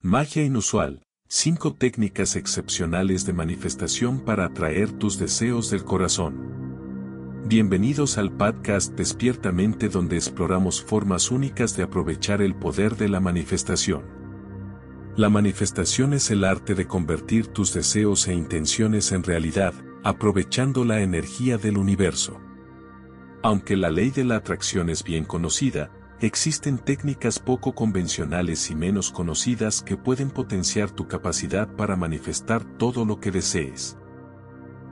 Magia inusual, 5 técnicas excepcionales de manifestación para atraer tus deseos del corazón. Bienvenidos al podcast Despiertamente donde exploramos formas únicas de aprovechar el poder de la manifestación. La manifestación es el arte de convertir tus deseos e intenciones en realidad, aprovechando la energía del universo. Aunque la ley de la atracción es bien conocida, Existen técnicas poco convencionales y menos conocidas que pueden potenciar tu capacidad para manifestar todo lo que desees.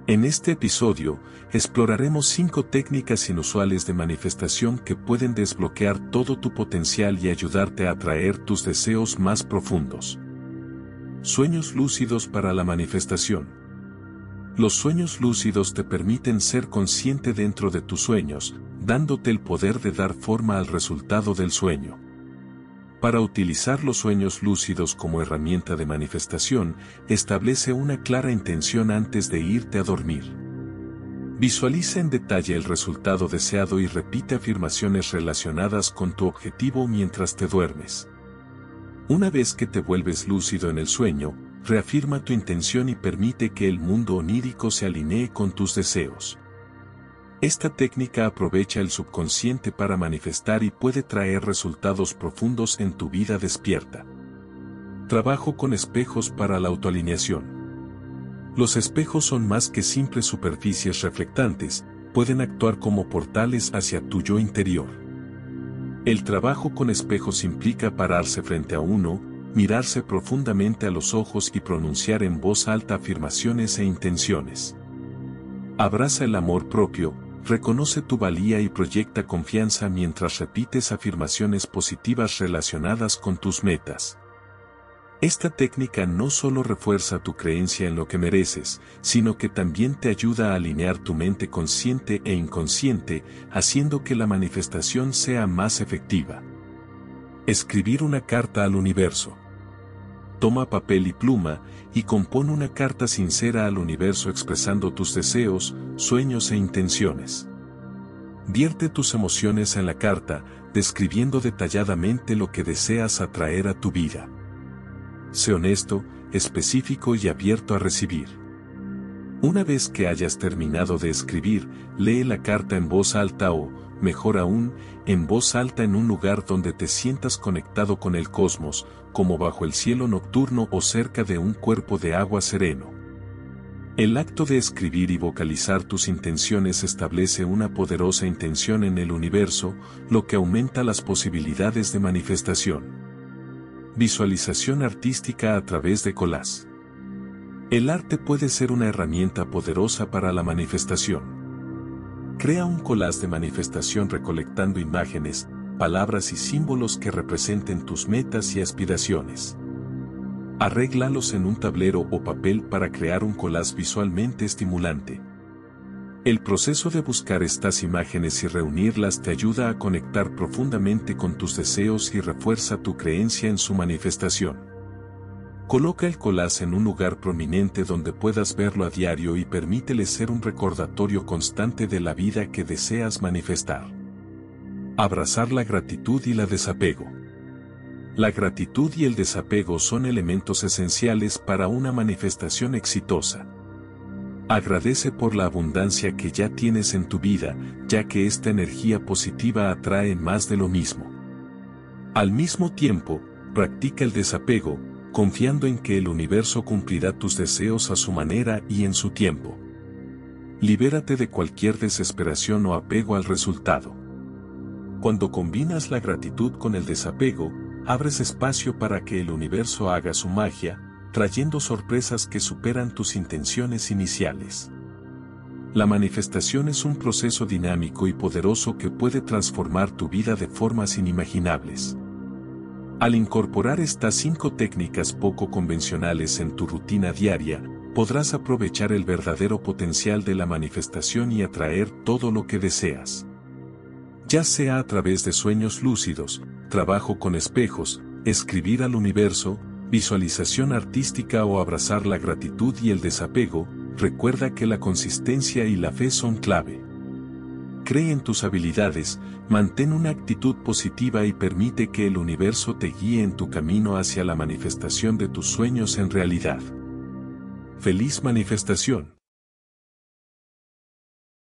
En este episodio, exploraremos 5 técnicas inusuales de manifestación que pueden desbloquear todo tu potencial y ayudarte a atraer tus deseos más profundos. Sueños lúcidos para la manifestación. Los sueños lúcidos te permiten ser consciente dentro de tus sueños, dándote el poder de dar forma al resultado del sueño. Para utilizar los sueños lúcidos como herramienta de manifestación, establece una clara intención antes de irte a dormir. Visualiza en detalle el resultado deseado y repite afirmaciones relacionadas con tu objetivo mientras te duermes. Una vez que te vuelves lúcido en el sueño, reafirma tu intención y permite que el mundo onírico se alinee con tus deseos. Esta técnica aprovecha el subconsciente para manifestar y puede traer resultados profundos en tu vida despierta. Trabajo con espejos para la autoalineación. Los espejos son más que simples superficies reflectantes, pueden actuar como portales hacia tu yo interior. El trabajo con espejos implica pararse frente a uno, mirarse profundamente a los ojos y pronunciar en voz alta afirmaciones e intenciones. Abraza el amor propio, Reconoce tu valía y proyecta confianza mientras repites afirmaciones positivas relacionadas con tus metas. Esta técnica no solo refuerza tu creencia en lo que mereces, sino que también te ayuda a alinear tu mente consciente e inconsciente, haciendo que la manifestación sea más efectiva. Escribir una carta al universo. Toma papel y pluma y compone una carta sincera al universo expresando tus deseos, sueños e intenciones. Vierte tus emociones en la carta, describiendo detalladamente lo que deseas atraer a tu vida. Sé honesto, específico y abierto a recibir. Una vez que hayas terminado de escribir, lee la carta en voz alta o, mejor aún, en voz alta en un lugar donde te sientas conectado con el cosmos, como bajo el cielo nocturno o cerca de un cuerpo de agua sereno. El acto de escribir y vocalizar tus intenciones establece una poderosa intención en el universo, lo que aumenta las posibilidades de manifestación. Visualización artística a través de colas. El arte puede ser una herramienta poderosa para la manifestación. Crea un collage de manifestación recolectando imágenes, palabras y símbolos que representen tus metas y aspiraciones. Arréglalos en un tablero o papel para crear un collage visualmente estimulante. El proceso de buscar estas imágenes y reunirlas te ayuda a conectar profundamente con tus deseos y refuerza tu creencia en su manifestación. Coloca el collage en un lugar prominente donde puedas verlo a diario y permítele ser un recordatorio constante de la vida que deseas manifestar. Abrazar la gratitud y la desapego. La gratitud y el desapego son elementos esenciales para una manifestación exitosa. Agradece por la abundancia que ya tienes en tu vida, ya que esta energía positiva atrae más de lo mismo. Al mismo tiempo, practica el desapego, confiando en que el universo cumplirá tus deseos a su manera y en su tiempo. Libérate de cualquier desesperación o apego al resultado. Cuando combinas la gratitud con el desapego, abres espacio para que el universo haga su magia, trayendo sorpresas que superan tus intenciones iniciales. La manifestación es un proceso dinámico y poderoso que puede transformar tu vida de formas inimaginables. Al incorporar estas cinco técnicas poco convencionales en tu rutina diaria, podrás aprovechar el verdadero potencial de la manifestación y atraer todo lo que deseas ya sea a través de sueños lúcidos, trabajo con espejos, escribir al universo, visualización artística o abrazar la gratitud y el desapego, recuerda que la consistencia y la fe son clave. Cree en tus habilidades, mantén una actitud positiva y permite que el universo te guíe en tu camino hacia la manifestación de tus sueños en realidad. Feliz manifestación.